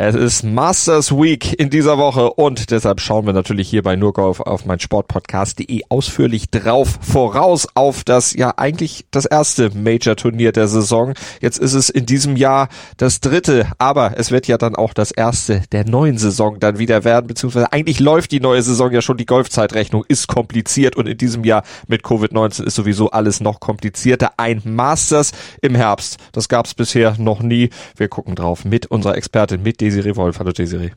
Es ist Masters Week in dieser Woche und deshalb schauen wir natürlich hier bei Nurgolf auf mein Sportpodcast.de ausführlich drauf voraus auf das ja eigentlich das erste Major Turnier der Saison. Jetzt ist es in diesem Jahr das dritte, aber es wird ja dann auch das erste der neuen Saison dann wieder werden, beziehungsweise eigentlich läuft die neue Saison ja schon, die Golfzeitrechnung ist kompliziert und in diesem Jahr mit Covid-19 ist sowieso alles noch komplizierter. Ein Masters im Herbst, das gab es bisher noch nie. Wir gucken drauf mit unserer Expertin, mit Desiree Wolf. Hallo Desiree.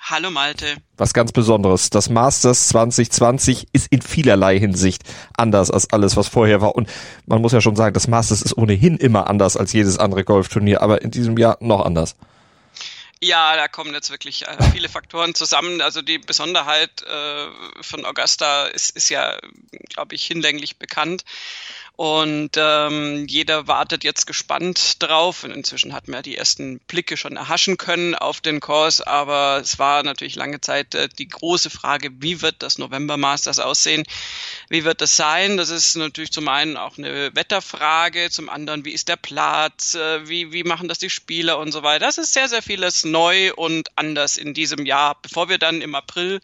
Hallo Malte. Was ganz Besonderes. Das Masters 2020 ist in vielerlei Hinsicht anders als alles, was vorher war. Und man muss ja schon sagen, das Masters ist ohnehin immer anders als jedes andere Golfturnier, aber in diesem Jahr noch anders. Ja, da kommen jetzt wirklich äh, viele Faktoren zusammen. Also die Besonderheit äh, von Augusta ist, ist ja, glaube ich, hinlänglich bekannt. Und ähm, jeder wartet jetzt gespannt drauf. Und inzwischen man ja die ersten Blicke schon erhaschen können auf den Kurs. Aber es war natürlich lange Zeit äh, die große Frage, wie wird das November Masters aussehen? Wie wird das sein? Das ist natürlich zum einen auch eine Wetterfrage, zum anderen, wie ist der Platz? Äh, wie, wie machen das die Spieler und so weiter? Das ist sehr, sehr vieles neu und anders in diesem Jahr, bevor wir dann im April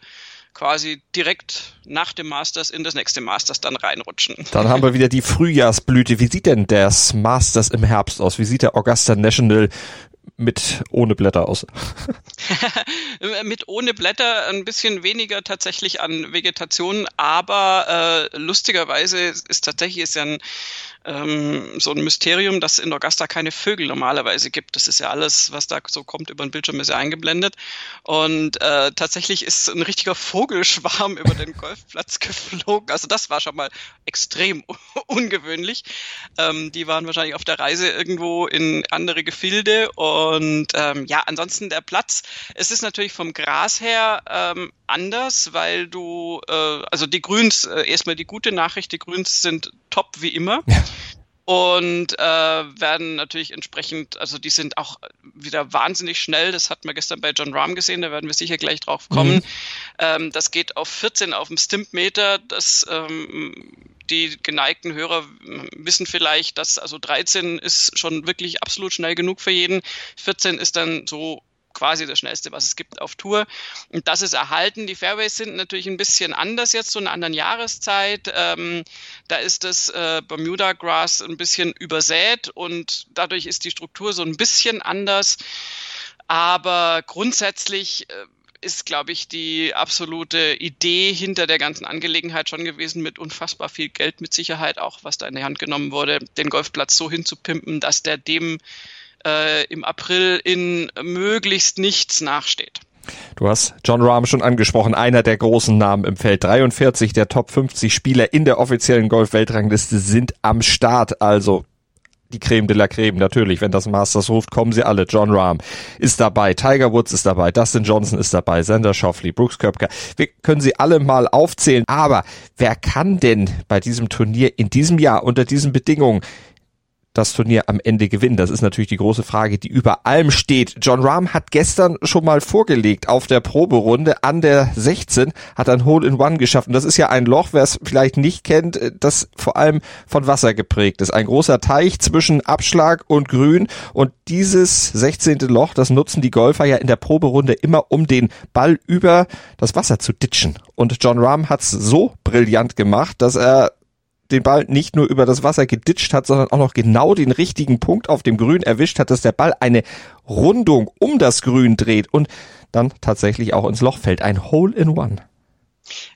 quasi direkt nach dem Masters in das nächste Masters dann reinrutschen. Dann haben wir wieder die Frühjahrsblüte. Wie sieht denn das Masters im Herbst aus? Wie sieht der Augusta National mit ohne Blätter aus? mit ohne Blätter ein bisschen weniger tatsächlich an Vegetation, aber äh, lustigerweise ist tatsächlich ist ja ein ähm, so ein Mysterium, dass in Augusta keine Vögel normalerweise gibt. Das ist ja alles, was da so kommt über den Bildschirm, ist ja eingeblendet. Und äh, tatsächlich ist ein richtiger Vogelschwarm über den Golfplatz geflogen. Also das war schon mal extrem ungewöhnlich. Ähm, die waren wahrscheinlich auf der Reise irgendwo in andere Gefilde. Und ähm, ja, ansonsten der Platz. Es ist natürlich vom Gras her ähm, anders, weil du, äh, also die Grüns, äh, erstmal die gute Nachricht, die Grüns sind top wie immer. Ja. Und äh, werden natürlich entsprechend, also die sind auch wieder wahnsinnig schnell. Das hat man gestern bei John Rahm gesehen, da werden wir sicher gleich drauf kommen. Mhm. Ähm, das geht auf 14 auf dem Stimpmeter. Das ähm, die geneigten Hörer wissen vielleicht, dass also 13 ist schon wirklich absolut schnell genug für jeden. 14 ist dann so quasi das schnellste, was es gibt auf Tour. Und das ist erhalten. Die Fairways sind natürlich ein bisschen anders jetzt, zu einer anderen Jahreszeit. Ähm, da ist das äh, Bermuda Grass ein bisschen übersät und dadurch ist die Struktur so ein bisschen anders. Aber grundsätzlich äh, ist, glaube ich, die absolute Idee hinter der ganzen Angelegenheit schon gewesen, mit unfassbar viel Geld mit Sicherheit auch, was da in die Hand genommen wurde, den Golfplatz so hinzupimpen, dass der dem äh, im April in möglichst nichts nachsteht. Du hast John Rahm schon angesprochen, einer der großen Namen im Feld. 43 der Top 50 Spieler in der offiziellen Golf-Weltrangliste sind am Start. Also die Creme de la Creme, natürlich. Wenn das Masters ruft, kommen sie alle. John Rahm ist dabei, Tiger Woods ist dabei, Dustin Johnson ist dabei, Sander Schauffele, Brooks Köpker. Wir können sie alle mal aufzählen. Aber wer kann denn bei diesem Turnier in diesem Jahr unter diesen Bedingungen das Turnier am Ende gewinnen? Das ist natürlich die große Frage, die über allem steht. John Rahm hat gestern schon mal vorgelegt auf der Proberunde an der 16, hat ein Hole in One geschafft. Das ist ja ein Loch, wer es vielleicht nicht kennt, das vor allem von Wasser geprägt ist. Ein großer Teich zwischen Abschlag und Grün. Und dieses 16. Loch, das nutzen die Golfer ja in der Proberunde immer, um den Ball über das Wasser zu ditchen. Und John Rahm hat es so brillant gemacht, dass er den Ball nicht nur über das Wasser geditscht hat, sondern auch noch genau den richtigen Punkt auf dem Grün erwischt hat, dass der Ball eine Rundung um das Grün dreht und dann tatsächlich auch ins Loch fällt. Ein Hole in One.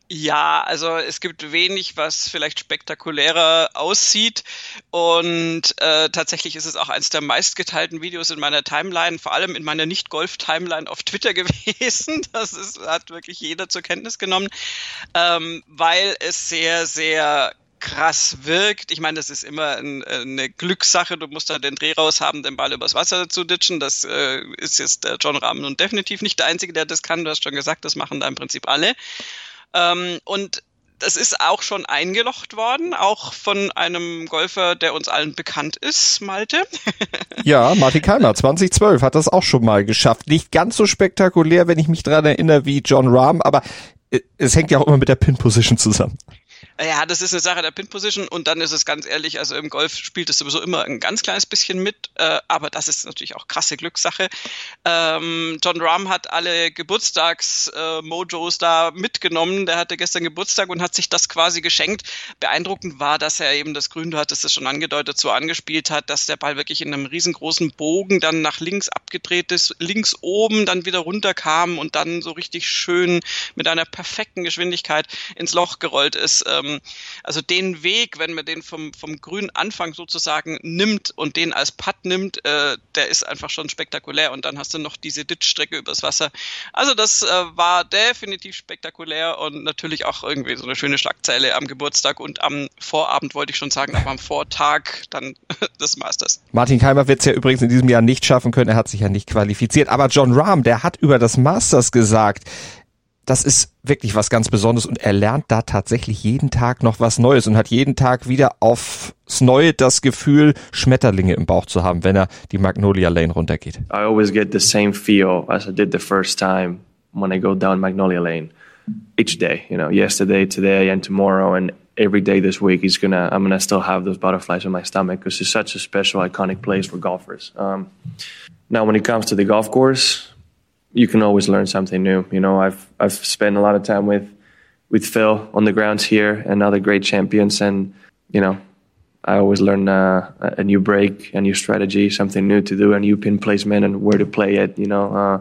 Ja, also es gibt wenig, was vielleicht spektakulärer aussieht. Und äh, tatsächlich ist es auch eines der meistgeteilten Videos in meiner Timeline, vor allem in meiner Nicht-Golf-Timeline auf Twitter gewesen. Das ist, hat wirklich jeder zur Kenntnis genommen, ähm, weil es sehr, sehr krass wirkt. Ich meine, das ist immer ein, eine Glückssache. Du musst da den Dreh raus haben, den Ball übers Wasser zu ditchen. Das äh, ist jetzt der John Rahm nun definitiv nicht der Einzige, der das kann. Du hast schon gesagt, das machen da im Prinzip alle. Ähm, und das ist auch schon eingelocht worden, auch von einem Golfer, der uns allen bekannt ist, Malte. ja, Martin Keimer, 2012 hat das auch schon mal geschafft. Nicht ganz so spektakulär, wenn ich mich daran erinnere, wie John Rahm, aber äh, es hängt ja auch immer mit der Pin-Position zusammen. Ja, das ist eine Sache der Pin-Position und dann ist es ganz ehrlich, also im Golf spielt es sowieso immer ein ganz kleines bisschen mit, äh, aber das ist natürlich auch krasse Glückssache. Ähm, John Rahm hat alle Geburtstags-Mojos äh, da mitgenommen. Der hatte gestern Geburtstag und hat sich das quasi geschenkt. Beeindruckend war, dass er eben das Grün, du hattest es schon angedeutet, so angespielt hat, dass der Ball wirklich in einem riesengroßen Bogen dann nach links abgedreht ist, links oben dann wieder runterkam und dann so richtig schön mit einer perfekten Geschwindigkeit ins Loch gerollt ist. Ähm, also den Weg, wenn man den vom, vom grünen Anfang sozusagen nimmt und den als Putt nimmt, äh, der ist einfach schon spektakulär. Und dann hast du noch diese Ditch-Strecke übers Wasser. Also das äh, war definitiv spektakulär und natürlich auch irgendwie so eine schöne Schlagzeile am Geburtstag und am Vorabend wollte ich schon sagen, aber am Vortag dann des Masters. Martin Keimer wird es ja übrigens in diesem Jahr nicht schaffen können. Er hat sich ja nicht qualifiziert. Aber John Rahm, der hat über das Masters gesagt, das ist wirklich was ganz Besonderes und er lernt da tatsächlich jeden Tag noch was Neues und hat jeden Tag wieder aufs Neue das Gefühl, Schmetterlinge im Bauch zu haben, wenn er die Magnolia Lane runtergeht. I always get the same feel as I did the first time when I go down Magnolia Lane each day, you know, yesterday, today and tomorrow and every day this week is gonna I'm gonna still have those butterflies in my stomach because it's such a special iconic place for golfers. Um, now when it comes to the golf course, you can always learn something new. You know, I've I've spent a lot of time with with Phil on the grounds here and other great champions, and you know, I always learn uh, a new break, a new strategy, something new to do, a new pin placement, and where to play it. You know, uh,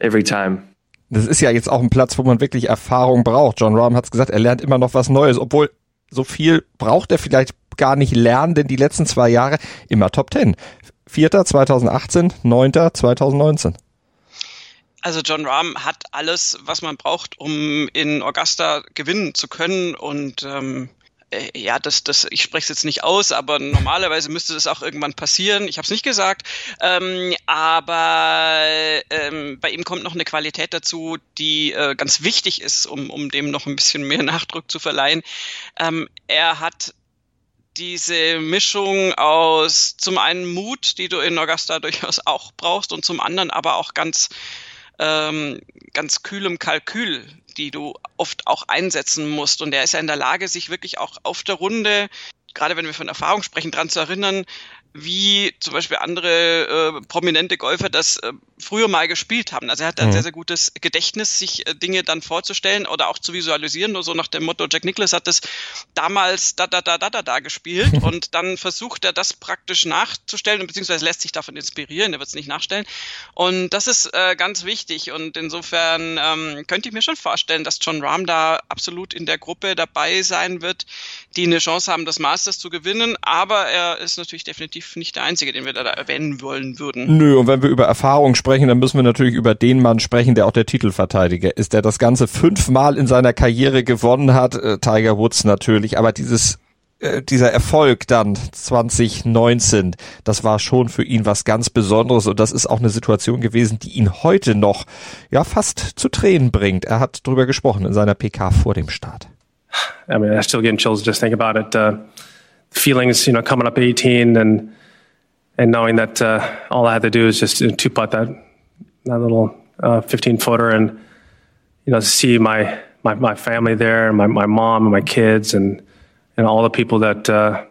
every time. Das ist ja jetzt auch ein Platz, wo man wirklich Erfahrung braucht. John Rahm hat es gesagt, er lernt immer noch was Neues, obwohl so viel braucht er vielleicht gar nicht lernen, denn die letzten zwei Jahre immer Top Ten. Vierter 2018, Neunter 2019. Also John Rahm hat alles, was man braucht, um in Augusta gewinnen zu können und ähm, äh, ja, das, das, ich spreche es jetzt nicht aus, aber normalerweise müsste das auch irgendwann passieren. Ich habe es nicht gesagt, ähm, aber ähm, bei ihm kommt noch eine Qualität dazu, die äh, ganz wichtig ist, um, um dem noch ein bisschen mehr Nachdruck zu verleihen. Ähm, er hat diese Mischung aus zum einen Mut, die du in Augusta durchaus auch brauchst, und zum anderen aber auch ganz ähm, ganz kühlem Kalkül, die du oft auch einsetzen musst. Und er ist ja in der Lage, sich wirklich auch auf der Runde, gerade wenn wir von Erfahrung sprechen, dran zu erinnern, wie zum Beispiel andere äh, prominente Golfer das äh, früher mal gespielt haben. Also er hat ein mhm. sehr, sehr gutes Gedächtnis, sich äh, Dinge dann vorzustellen oder auch zu visualisieren. Nur so nach dem Motto, Jack Nicklaus hat das damals da, da, da, da, da, da gespielt und dann versucht er das praktisch nachzustellen, beziehungsweise lässt sich davon inspirieren, er wird es nicht nachstellen. Und das ist äh, ganz wichtig und insofern ähm, könnte ich mir schon vorstellen, dass John Rahm da absolut in der Gruppe dabei sein wird, die eine Chance haben, das Masters zu gewinnen, aber er ist natürlich definitiv nicht der Einzige, den wir da, erwähnen wollen würden. Nö, und wenn wir über Erfahrung sprechen, dann müssen wir natürlich über den Mann sprechen, der auch der Titelverteidiger ist, der das Ganze fünfmal in seiner Karriere gewonnen hat. Äh, Tiger Woods natürlich, aber dieses äh, dieser Erfolg dann 2019, das war schon für ihn was ganz Besonderes und das ist auch eine Situation gewesen, die ihn heute noch ja fast zu Tränen bringt. Er hat drüber gesprochen in seiner PK vor dem Start. I mean, I still get chills just think about it. Uh, feelings, you know, coming up 18 and and knowing that uh, all I had to do is just two putt that that little uh, 15 footer, and you know, see my my, my family there, my my mom and my kids, and and all the people that uh,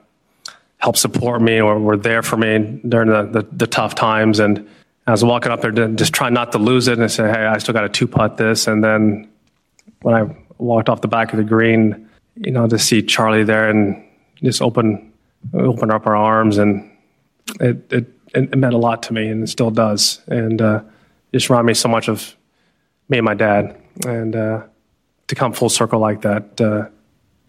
helped support me or were there for me during the, the, the tough times. And I was walking up there to just trying not to lose it and say, hey, I still got a two putt this. And then when I walked off the back of the green, you know, to see Charlie there and just open open up our arms and it, it, it meant a lot to me and it still does. And uh, just reminded me so much of me and my dad. And uh, to come full circle like that, uh,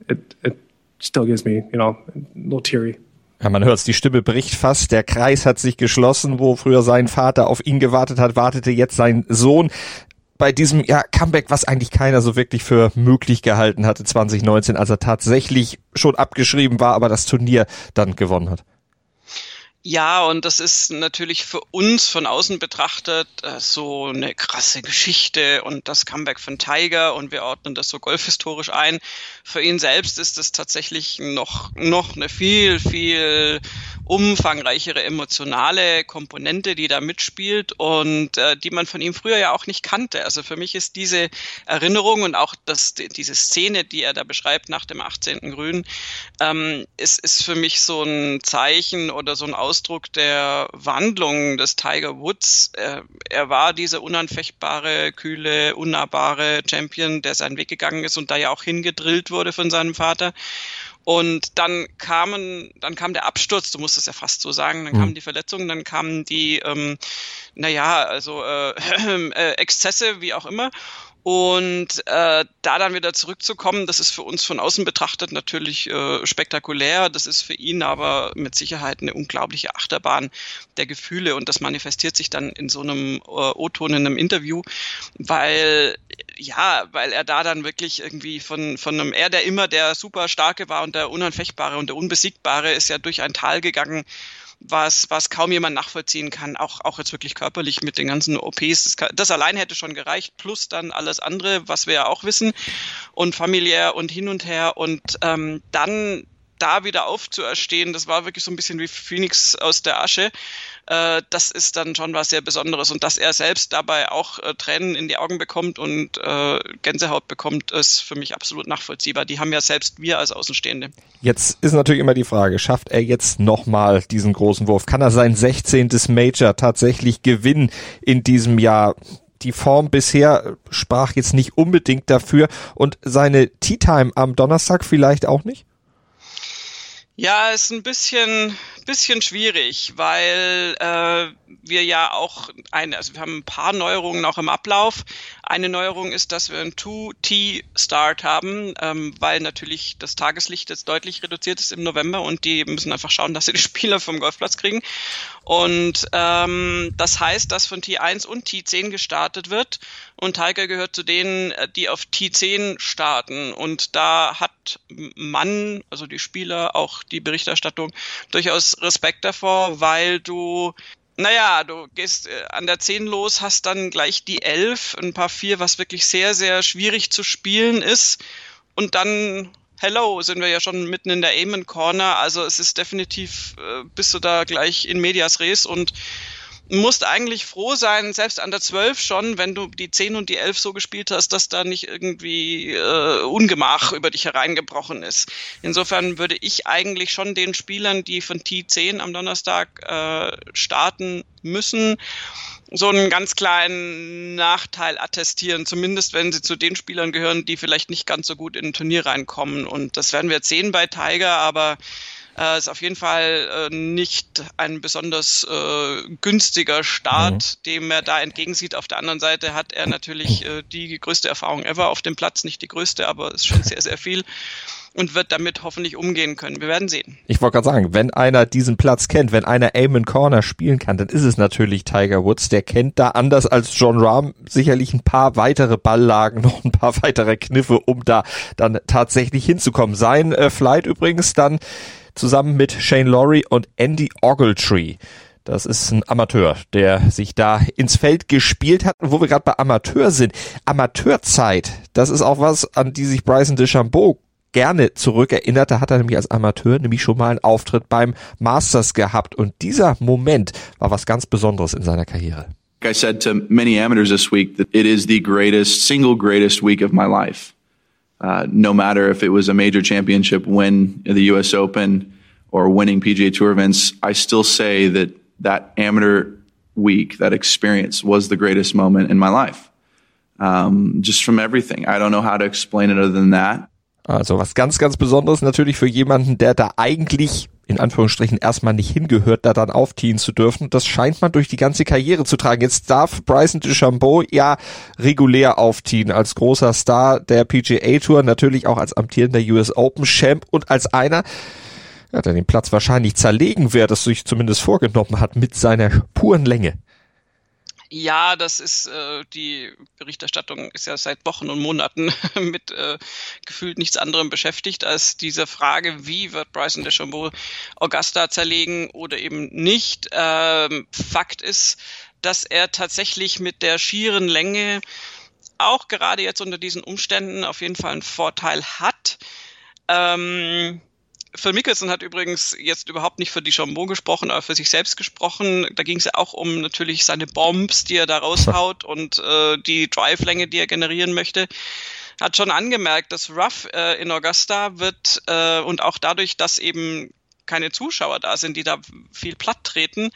it, it still gives me, you know, a little teary. Ja, man hört's, die Stimme bricht fast, der Kreis hat sich geschlossen, wo früher sein Vater auf ihn gewartet hat, wartete jetzt sein Sohn bei diesem ja, Comeback, was eigentlich keiner so wirklich für möglich gehalten hatte 2019, als er tatsächlich schon abgeschrieben war, aber das Turnier dann gewonnen hat. Ja, und das ist natürlich für uns von außen betrachtet äh, so eine krasse Geschichte und das Comeback von Tiger und wir ordnen das so golfhistorisch ein. Für ihn selbst ist es tatsächlich noch, noch eine viel, viel umfangreichere emotionale Komponente, die da mitspielt und äh, die man von ihm früher ja auch nicht kannte. Also für mich ist diese Erinnerung und auch das, diese Szene, die er da beschreibt nach dem 18. Grün, ähm, ist, ist für mich so ein Zeichen oder so ein Ausdruck der Wandlung des Tiger Woods. Er, er war dieser unanfechtbare, kühle, unnahbare Champion, der seinen Weg gegangen ist und da ja auch hingedrillt wurde von seinem Vater. Und dann kamen, dann kam der Absturz, du musst es ja fast so sagen, dann mhm. kamen die Verletzungen, dann kamen die, ähm, naja, also äh, äh, Exzesse, wie auch immer. Und äh, da dann wieder zurückzukommen, das ist für uns von außen betrachtet natürlich äh, spektakulär. Das ist für ihn aber mit Sicherheit eine unglaubliche Achterbahn der Gefühle und das manifestiert sich dann in so einem äh, O-Ton in einem Interview, weil ja, weil er da dann wirklich irgendwie von von einem er, der immer der super starke war und der unanfechtbare und der unbesiegbare, ist ja durch ein Tal gegangen was, was kaum jemand nachvollziehen kann, auch, auch jetzt wirklich körperlich mit den ganzen OPs. Das, das allein hätte schon gereicht, plus dann alles andere, was wir ja auch wissen und familiär und hin und her und ähm, dann da wieder aufzuerstehen, das war wirklich so ein bisschen wie Phoenix aus der Asche äh, das ist dann schon was sehr Besonderes. Und dass er selbst dabei auch äh, Tränen in die Augen bekommt und äh, Gänsehaut bekommt, ist für mich absolut nachvollziehbar. Die haben ja selbst wir als Außenstehende. Jetzt ist natürlich immer die Frage, schafft er jetzt nochmal diesen großen Wurf? Kann er sein 16. Major tatsächlich gewinnen in diesem Jahr? die Form bisher sprach jetzt nicht unbedingt dafür und seine Tea Time am Donnerstag vielleicht auch nicht? Ja, ist ein bisschen, bisschen schwierig, weil äh, wir ja auch eine, also wir haben ein paar Neuerungen noch im Ablauf. Eine Neuerung ist, dass wir ein 2T-Start haben, ähm, weil natürlich das Tageslicht jetzt deutlich reduziert ist im November und die müssen einfach schauen, dass sie die Spieler vom Golfplatz kriegen. Und ähm, das heißt, dass von T1 und T10 gestartet wird und Tiger gehört zu denen, äh, die auf T10 starten. Und da hat man, also die Spieler, auch die Berichterstattung, durchaus Respekt davor, weil du naja, du gehst äh, an der 10 los, hast dann gleich die 11, ein paar 4, was wirklich sehr, sehr schwierig zu spielen ist. Und dann, hello, sind wir ja schon mitten in der Amen Corner. Also es ist definitiv, äh, bist du da gleich in Medias Res und musst eigentlich froh sein, selbst an der 12 schon, wenn du die 10 und die 11 so gespielt hast, dass da nicht irgendwie äh, Ungemach über dich hereingebrochen ist. Insofern würde ich eigentlich schon den Spielern, die von T10 am Donnerstag äh, starten müssen, so einen ganz kleinen Nachteil attestieren, zumindest wenn sie zu den Spielern gehören, die vielleicht nicht ganz so gut in ein Turnier reinkommen. Und das werden wir jetzt sehen bei Tiger, aber äh, ist auf jeden Fall äh, nicht ein besonders äh, günstiger Start, mhm. dem er da entgegensieht. Auf der anderen Seite hat er natürlich äh, die größte Erfahrung ever auf dem Platz, nicht die größte, aber ist schon sehr, sehr viel und wird damit hoffentlich umgehen können. Wir werden sehen. Ich wollte gerade sagen, wenn einer diesen Platz kennt, wenn einer Aim Corner spielen kann, dann ist es natürlich Tiger Woods. Der kennt da anders als John Rahm sicherlich ein paar weitere Balllagen, noch ein paar weitere Kniffe, um da dann tatsächlich hinzukommen. Sein äh, Flight übrigens dann zusammen mit Shane Laurie und Andy Ogletree. Das ist ein Amateur, der sich da ins Feld gespielt hat. Und wo wir gerade bei Amateur sind, Amateurzeit, das ist auch was, an die sich Bryson DeChambeau gerne zurückerinnert. Da hat er nämlich als Amateur nämlich schon mal einen Auftritt beim Masters gehabt. Und dieser Moment war was ganz Besonderes in seiner Karriere. I said to many amateurs this week that it is the greatest, single greatest week of my life. Uh, no matter if it was a major championship win in the U.S. Open or winning PGA Tour events, I still say that that amateur week, that experience, was the greatest moment in my life. Um, just from everything. I don't know how to explain it other than that. Also was ganz, ganz Besonderes natürlich für jemanden, der da eigentlich in Anführungsstrichen erstmal nicht hingehört, da dann aufziehen zu dürfen. Das scheint man durch die ganze Karriere zu tragen. Jetzt darf Bryson DeChambeau ja regulär aufziehen als großer Star der PGA Tour, natürlich auch als amtierender US Open Champ und als einer, ja, der den Platz wahrscheinlich zerlegen wird, das sich zumindest vorgenommen hat mit seiner puren Länge. Ja, das ist äh, die Berichterstattung ist ja seit Wochen und Monaten mit äh, gefühlt nichts anderem beschäftigt als diese Frage, wie wird Bryson DeChambeau Augusta zerlegen oder eben nicht. Ähm, Fakt ist, dass er tatsächlich mit der schieren Länge auch gerade jetzt unter diesen Umständen auf jeden Fall einen Vorteil hat. Ähm, Phil Mickelson hat übrigens jetzt überhaupt nicht für die Chambon gesprochen, aber für sich selbst gesprochen. Da ging es ja auch um natürlich seine Bombs, die er da raushaut und äh, die Drive-Länge, die er generieren möchte. Hat schon angemerkt, dass Ruff äh, in Augusta wird äh, und auch dadurch, dass eben keine Zuschauer da sind, die da viel platt treten,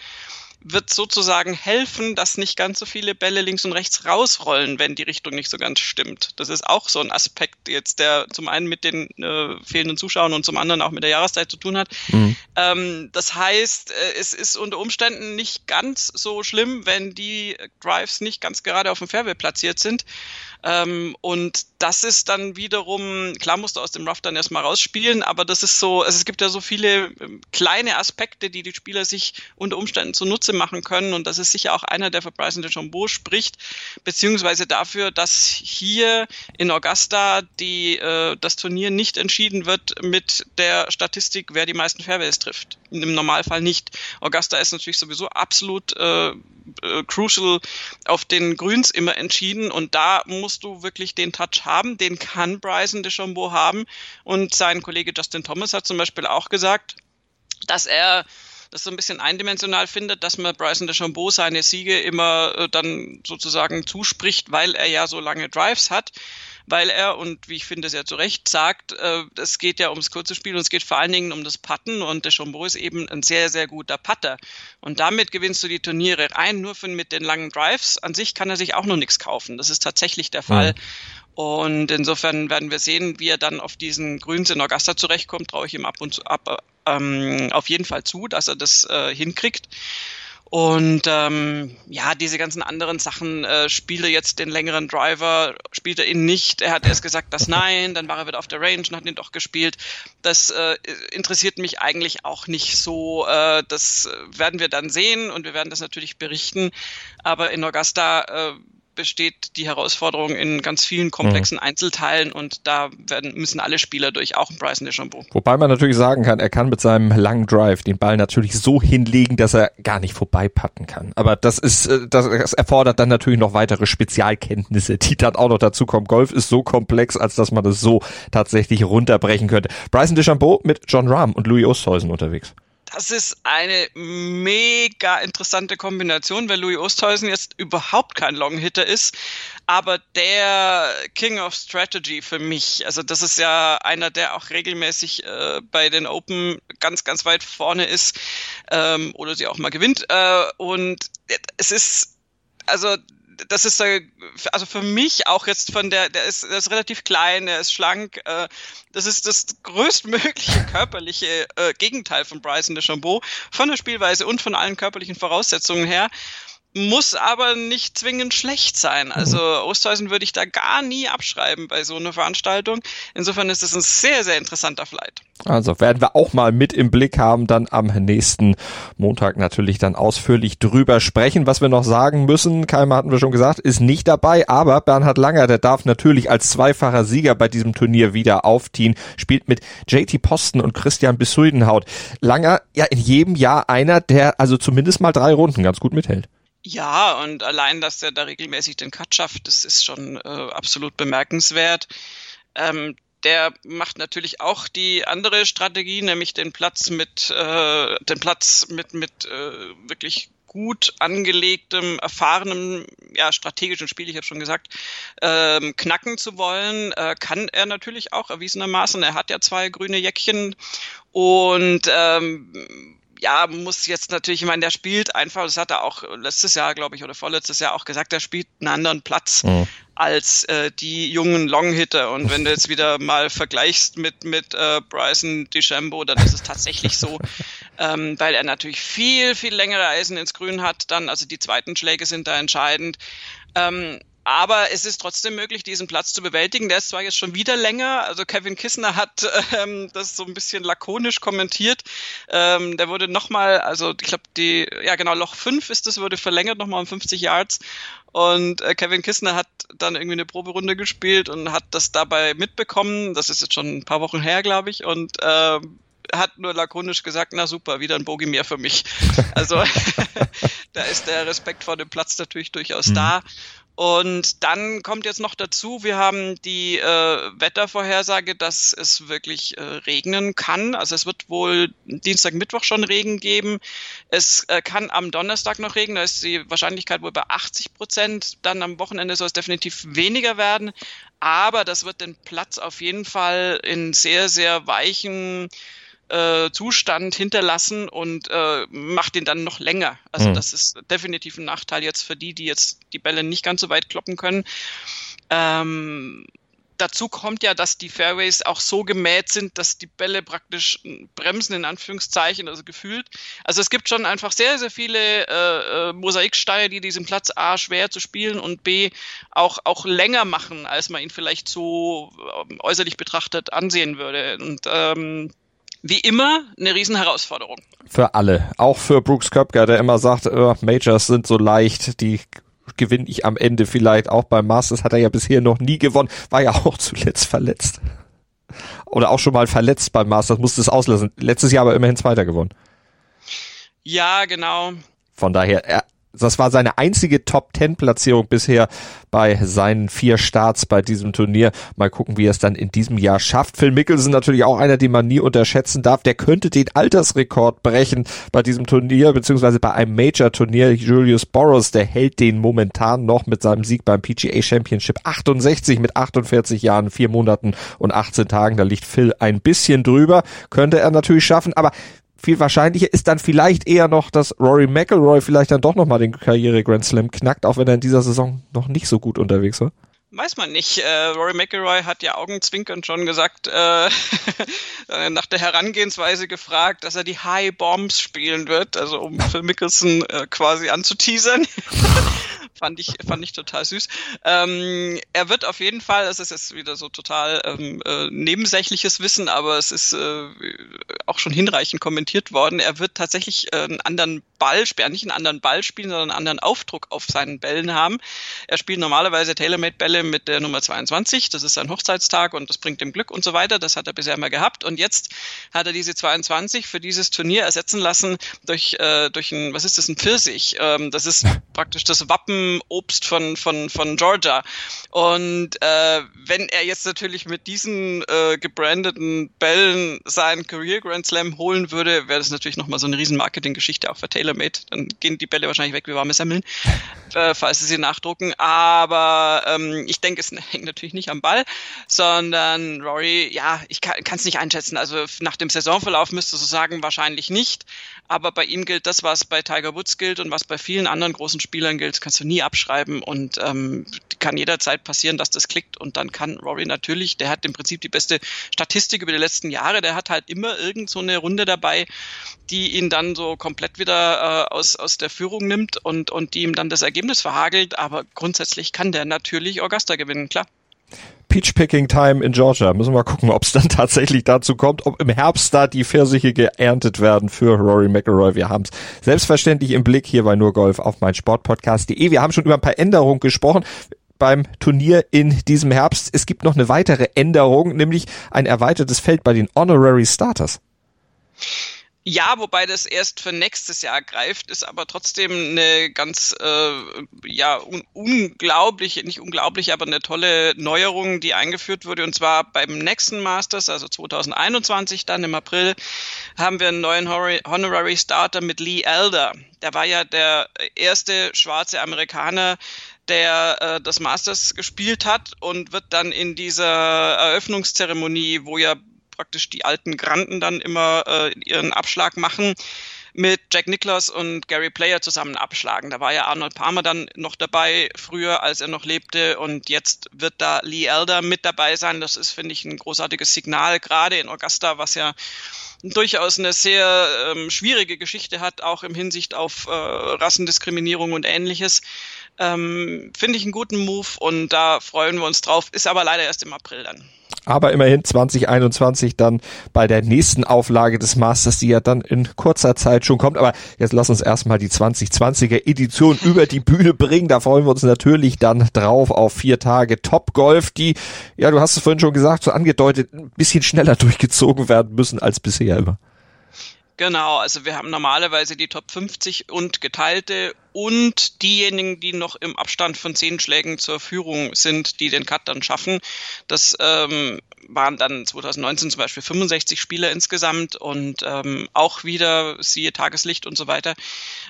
wird sozusagen helfen, dass nicht ganz so viele Bälle links und rechts rausrollen, wenn die Richtung nicht so ganz stimmt. Das ist auch so ein Aspekt jetzt, der zum einen mit den äh, fehlenden Zuschauern und zum anderen auch mit der Jahreszeit zu tun hat. Mhm. Ähm, das heißt, äh, es ist unter Umständen nicht ganz so schlimm, wenn die Drives nicht ganz gerade auf dem Fairway platziert sind. Ähm, und das ist dann wiederum, klar musst du aus dem Rough dann erstmal rausspielen, aber das ist so, also es gibt ja so viele ähm, kleine Aspekte, die die Spieler sich unter Umständen zunutze machen können und das ist sicher auch einer, der für Bryson DeChambeau spricht, beziehungsweise dafür, dass hier in Augusta die, äh, das Turnier nicht entschieden wird mit der Statistik, wer die meisten Fairways trifft. Im Normalfall nicht. Augusta ist natürlich sowieso absolut äh, äh, crucial auf den Grüns immer entschieden und da musst du wirklich den Touch haben, den kann Bryson DeChambeau haben und sein Kollege Justin Thomas hat zum Beispiel auch gesagt, dass er das so ein bisschen eindimensional findet, dass man Bryson DeChambeau seine Siege immer äh, dann sozusagen zuspricht, weil er ja so lange Drives hat weil er, und wie ich finde, sehr zu Recht sagt, äh, es geht ja ums kurze Spiel und es geht vor allen Dingen um das Putten und der Chambon ist eben ein sehr, sehr guter Putter. Und damit gewinnst du die Turniere rein, nur von, mit den langen Drives. An sich kann er sich auch noch nichts kaufen. Das ist tatsächlich der Fall. Mhm. Und insofern werden wir sehen, wie er dann auf diesen Grüns in Augusta zurechtkommt, traue ich ihm ab und zu ab, ähm, auf jeden Fall zu, dass er das äh, hinkriegt. Und ähm, ja, diese ganzen anderen Sachen, äh, spielt er jetzt den längeren Driver, spielt er ihn nicht. Er hat erst gesagt, dass nein, dann war er wieder auf der Range und hat ihn doch gespielt. Das äh, interessiert mich eigentlich auch nicht so. Äh, das werden wir dann sehen und wir werden das natürlich berichten. Aber in Augusta äh, besteht die Herausforderung in ganz vielen komplexen mhm. Einzelteilen und da werden, müssen alle Spieler durch, auch Bryson DeChambeau. Wobei man natürlich sagen kann, er kann mit seinem langen Drive den Ball natürlich so hinlegen, dass er gar nicht vorbeipatten kann. Aber das ist, äh, das, das erfordert dann natürlich noch weitere Spezialkenntnisse, die dann auch noch dazu kommen. Golf ist so komplex, als dass man das so tatsächlich runterbrechen könnte. Bryson DeChambeau mit John Rahm und Louis Oosthuizen unterwegs. Das ist eine mega interessante Kombination, weil Louis Oosthuizen jetzt überhaupt kein Longhitter ist, aber der King of Strategy für mich. Also das ist ja einer, der auch regelmäßig äh, bei den Open ganz, ganz weit vorne ist ähm, oder sie auch mal gewinnt. Äh, und es ist also das ist also für mich auch jetzt von der, der ist, der ist relativ klein, der ist schlank. Äh, das ist das größtmögliche körperliche äh, Gegenteil von Bryson DeChambeau, von der Spielweise und von allen körperlichen Voraussetzungen her muss aber nicht zwingend schlecht sein. Also Osthuizen würde ich da gar nie abschreiben bei so einer Veranstaltung. Insofern ist es ein sehr, sehr interessanter Flight. Also werden wir auch mal mit im Blick haben, dann am nächsten Montag natürlich dann ausführlich drüber sprechen. Was wir noch sagen müssen, Keimer hatten wir schon gesagt, ist nicht dabei, aber Bernhard Langer, der darf natürlich als zweifacher Sieger bei diesem Turnier wieder aufziehen, spielt mit JT Posten und Christian Bissuidenhaut. Langer, ja in jedem Jahr einer, der also zumindest mal drei Runden ganz gut mithält. Ja, und allein, dass er da regelmäßig den Cut schafft, das ist schon äh, absolut bemerkenswert. Ähm, der macht natürlich auch die andere Strategie, nämlich den Platz mit äh, den Platz mit mit äh, wirklich gut angelegtem, erfahrenem, ja, strategischen Spiel, ich habe schon gesagt, ähm, knacken zu wollen, äh, kann er natürlich auch erwiesenermaßen. Er hat ja zwei grüne Jäckchen und ähm, ja, muss jetzt natürlich, ich meine, der spielt einfach, das hat er auch letztes Jahr, glaube ich, oder vorletztes Jahr auch gesagt, er spielt einen anderen Platz mhm. als äh, die jungen Longhitter. Und wenn du jetzt wieder mal vergleichst mit, mit äh, Bryson DeChambeau, dann ist es tatsächlich so, ähm, weil er natürlich viel, viel längere Eisen ins Grün hat, dann, also die zweiten Schläge sind da entscheidend. Ähm, aber es ist trotzdem möglich, diesen Platz zu bewältigen. Der ist zwar jetzt schon wieder länger, also Kevin Kissner hat ähm, das so ein bisschen lakonisch kommentiert. Ähm, der wurde nochmal, also ich glaube, die, ja genau, Loch 5 ist das, wurde verlängert nochmal um 50 Yards. Und äh, Kevin Kissner hat dann irgendwie eine Proberunde gespielt und hat das dabei mitbekommen. Das ist jetzt schon ein paar Wochen her, glaube ich. Und äh, hat nur lakonisch gesagt, na super, wieder ein Bogie mehr für mich. Also da ist der Respekt vor dem Platz natürlich durchaus mhm. da. Und dann kommt jetzt noch dazu, wir haben die äh, Wettervorhersage, dass es wirklich äh, regnen kann. Also es wird wohl Dienstag, Mittwoch schon Regen geben. Es äh, kann am Donnerstag noch regnen, da ist die Wahrscheinlichkeit wohl bei 80 Prozent. Dann am Wochenende soll es definitiv weniger werden. Aber das wird den Platz auf jeden Fall in sehr, sehr weichen äh, Zustand hinterlassen und äh, macht ihn dann noch länger. Also mhm. das ist definitiv ein Nachteil jetzt für die, die jetzt die Bälle nicht ganz so weit kloppen können. Ähm, dazu kommt ja, dass die Fairways auch so gemäht sind, dass die Bälle praktisch bremsen, in Anführungszeichen, also gefühlt. Also es gibt schon einfach sehr, sehr viele äh, äh Mosaiksteine, die diesen Platz A schwer zu spielen und B auch, auch länger machen, als man ihn vielleicht so äh, äußerlich betrachtet ansehen würde. Und ähm, wie immer eine Riesenherausforderung. Für alle. Auch für Brooks Köpker, der immer sagt, äh, Majors sind so leicht, die gewinne ich am Ende vielleicht auch beim Masters. Hat er ja bisher noch nie gewonnen. War ja auch zuletzt verletzt. Oder auch schon mal verletzt beim Masters, musste es auslassen. Letztes Jahr aber immerhin Zweiter gewonnen. Ja, genau. Von daher, er, das war seine einzige Top-10-Platzierung bisher bei seinen vier Starts bei diesem Turnier. Mal gucken, wie er es dann in diesem Jahr schafft. Phil Mickelson natürlich auch einer, den man nie unterschätzen darf. Der könnte den Altersrekord brechen bei diesem Turnier, beziehungsweise bei einem Major-Turnier. Julius Boros, der hält den momentan noch mit seinem Sieg beim PGA Championship 68 mit 48 Jahren, vier Monaten und 18 Tagen. Da liegt Phil ein bisschen drüber. Könnte er natürlich schaffen, aber viel wahrscheinlicher ist dann vielleicht eher noch, dass Rory McIlroy vielleicht dann doch nochmal den Karriere Grand Slam knackt, auch wenn er in dieser Saison noch nicht so gut unterwegs war. Weiß man nicht. Äh, Rory McIlroy hat ja augenzwinkernd schon gesagt, äh, nach der Herangehensweise gefragt, dass er die High Bombs spielen wird, also um Phil Mickelson äh, quasi anzuteasern. fand ich fand ich total süß. Ähm, er wird auf jeden Fall, das ist jetzt wieder so total ähm, äh, nebensächliches Wissen, aber es ist äh, auch schon hinreichend kommentiert worden. Er wird tatsächlich äh, einen anderen Ball nicht einen anderen Ball spielen, sondern einen anderen Aufdruck auf seinen Bällen haben. Er spielt normalerweise TaylorMade-Bälle mit der Nummer 22, das ist sein Hochzeitstag und das bringt ihm Glück und so weiter. Das hat er bisher immer gehabt und jetzt hat er diese 22 für dieses Turnier ersetzen lassen durch äh, durch ein, was ist das, ein Pfirsich. Ähm, das ist praktisch das Wappen Obst von, von, von Georgia. Und äh, wenn er jetzt natürlich mit diesen äh, gebrandeten Bällen seinen Career Grand Slam holen würde, wäre das natürlich nochmal so eine riesen Marketinggeschichte auch für TaylorMade. Dann gehen die Bälle wahrscheinlich weg wie warme Semmeln, äh, falls sie sie nachdrucken. Aber ähm, ich denke, es hängt natürlich nicht am Ball, sondern Rory, ja, ich kann es nicht einschätzen. Also nach dem Saisonverlauf müsste du sagen, wahrscheinlich nicht. Aber bei ihm gilt das, was bei Tiger Woods gilt und was bei vielen anderen großen Spielern gilt, kannst du nie abschreiben und ähm, kann jederzeit passieren, dass das klickt und dann kann Rory natürlich, der hat im Prinzip die beste Statistik über die letzten Jahre, der hat halt immer irgend so eine Runde dabei, die ihn dann so komplett wieder äh, aus, aus der Führung nimmt und, und die ihm dann das Ergebnis verhagelt, aber grundsätzlich kann der natürlich Augusta gewinnen, klar. Peach Picking Time in Georgia. Müssen wir mal gucken, ob es dann tatsächlich dazu kommt, ob im Herbst da die Pfirsiche geerntet werden für Rory McIlroy. Wir haben es selbstverständlich im Blick hier bei nur Golf auf mein Sportpodcast.de. Wir haben schon über ein paar Änderungen gesprochen beim Turnier in diesem Herbst. Es gibt noch eine weitere Änderung, nämlich ein erweitertes Feld bei den Honorary Starters. Ja, wobei das erst für nächstes Jahr greift, ist aber trotzdem eine ganz, äh, ja, un unglaubliche, nicht unglaublich, aber eine tolle Neuerung, die eingeführt wurde. Und zwar beim nächsten Masters, also 2021 dann im April, haben wir einen neuen Honorary Starter mit Lee Elder. Der war ja der erste schwarze Amerikaner, der äh, das Masters gespielt hat und wird dann in dieser Eröffnungszeremonie, wo ja praktisch die alten Granden dann immer äh, ihren Abschlag machen, mit Jack Nicklaus und Gary Player zusammen abschlagen. Da war ja Arnold Palmer dann noch dabei, früher, als er noch lebte. Und jetzt wird da Lee Elder mit dabei sein. Das ist, finde ich, ein großartiges Signal, gerade in Augusta, was ja durchaus eine sehr ähm, schwierige Geschichte hat, auch im Hinsicht auf äh, Rassendiskriminierung und ähnliches. Ähm, finde ich einen guten Move und da freuen wir uns drauf. Ist aber leider erst im April dann aber immerhin 2021 dann bei der nächsten Auflage des Masters, die ja dann in kurzer Zeit schon kommt. Aber jetzt lass uns erstmal die 2020er Edition über die Bühne bringen. Da freuen wir uns natürlich dann drauf auf vier Tage Top Golf, die, ja, du hast es vorhin schon gesagt, so angedeutet, ein bisschen schneller durchgezogen werden müssen als bisher immer. Genau, also wir haben normalerweise die Top 50 und geteilte und diejenigen, die noch im Abstand von zehn Schlägen zur Führung sind, die den Cut dann schaffen. Das ähm, waren dann 2019 zum Beispiel 65 Spieler insgesamt und ähm, auch wieder, siehe Tageslicht und so weiter,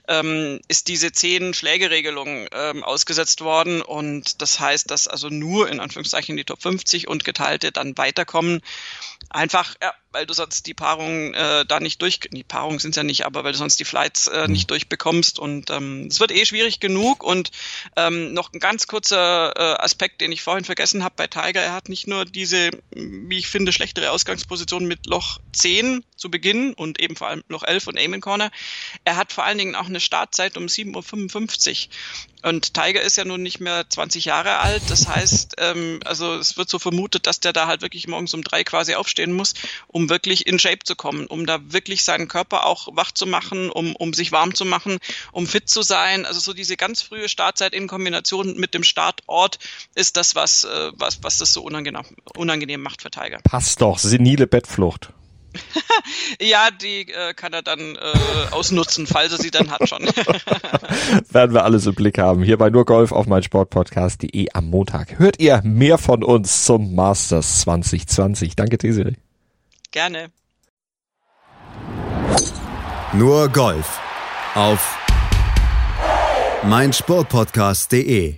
ähm, ist diese zehn Schlägeregelung ähm, ausgesetzt worden und das heißt, dass also nur in Anführungszeichen die Top 50 und geteilte dann weiterkommen. Einfach, ja, weil du sonst die Paarungen äh, da nicht durch, die Paarungen sind ja nicht, aber weil du sonst die Flights äh, mhm. nicht durchbekommst und ähm, es wird eh schwierig genug und ähm, noch ein ganz kurzer äh, Aspekt, den ich vorhin vergessen habe bei Tiger, er hat nicht nur diese, wie ich finde, schlechtere Ausgangsposition mit Loch 10 zu Beginn und eben vor allem Loch 11 und Aim Corner, er hat vor allen Dingen auch eine Startzeit um 7.55 Uhr und Tiger ist ja nun nicht mehr 20 Jahre alt. Das heißt, ähm, also es wird so vermutet, dass der da halt wirklich morgens um drei quasi aufstehen muss, um wirklich in Shape zu kommen, um da wirklich seinen Körper auch wach zu machen, um, um sich warm zu machen, um fit zu sein. Also so diese ganz frühe Startzeit in Kombination mit dem Startort ist das, was, äh, was, was das so unangenehm, unangenehm macht für Tiger. Passt doch, senile Bettflucht. Ja, die äh, kann er dann äh, ausnutzen, falls er sie dann hat schon. Werden wir alles im Blick haben. Hier bei nur Golf auf mein Sportpodcast.de am Montag. Hört ihr mehr von uns zum Masters 2020. Danke, Tesiri. Gerne. Nur Golf auf mein Sportpodcast.de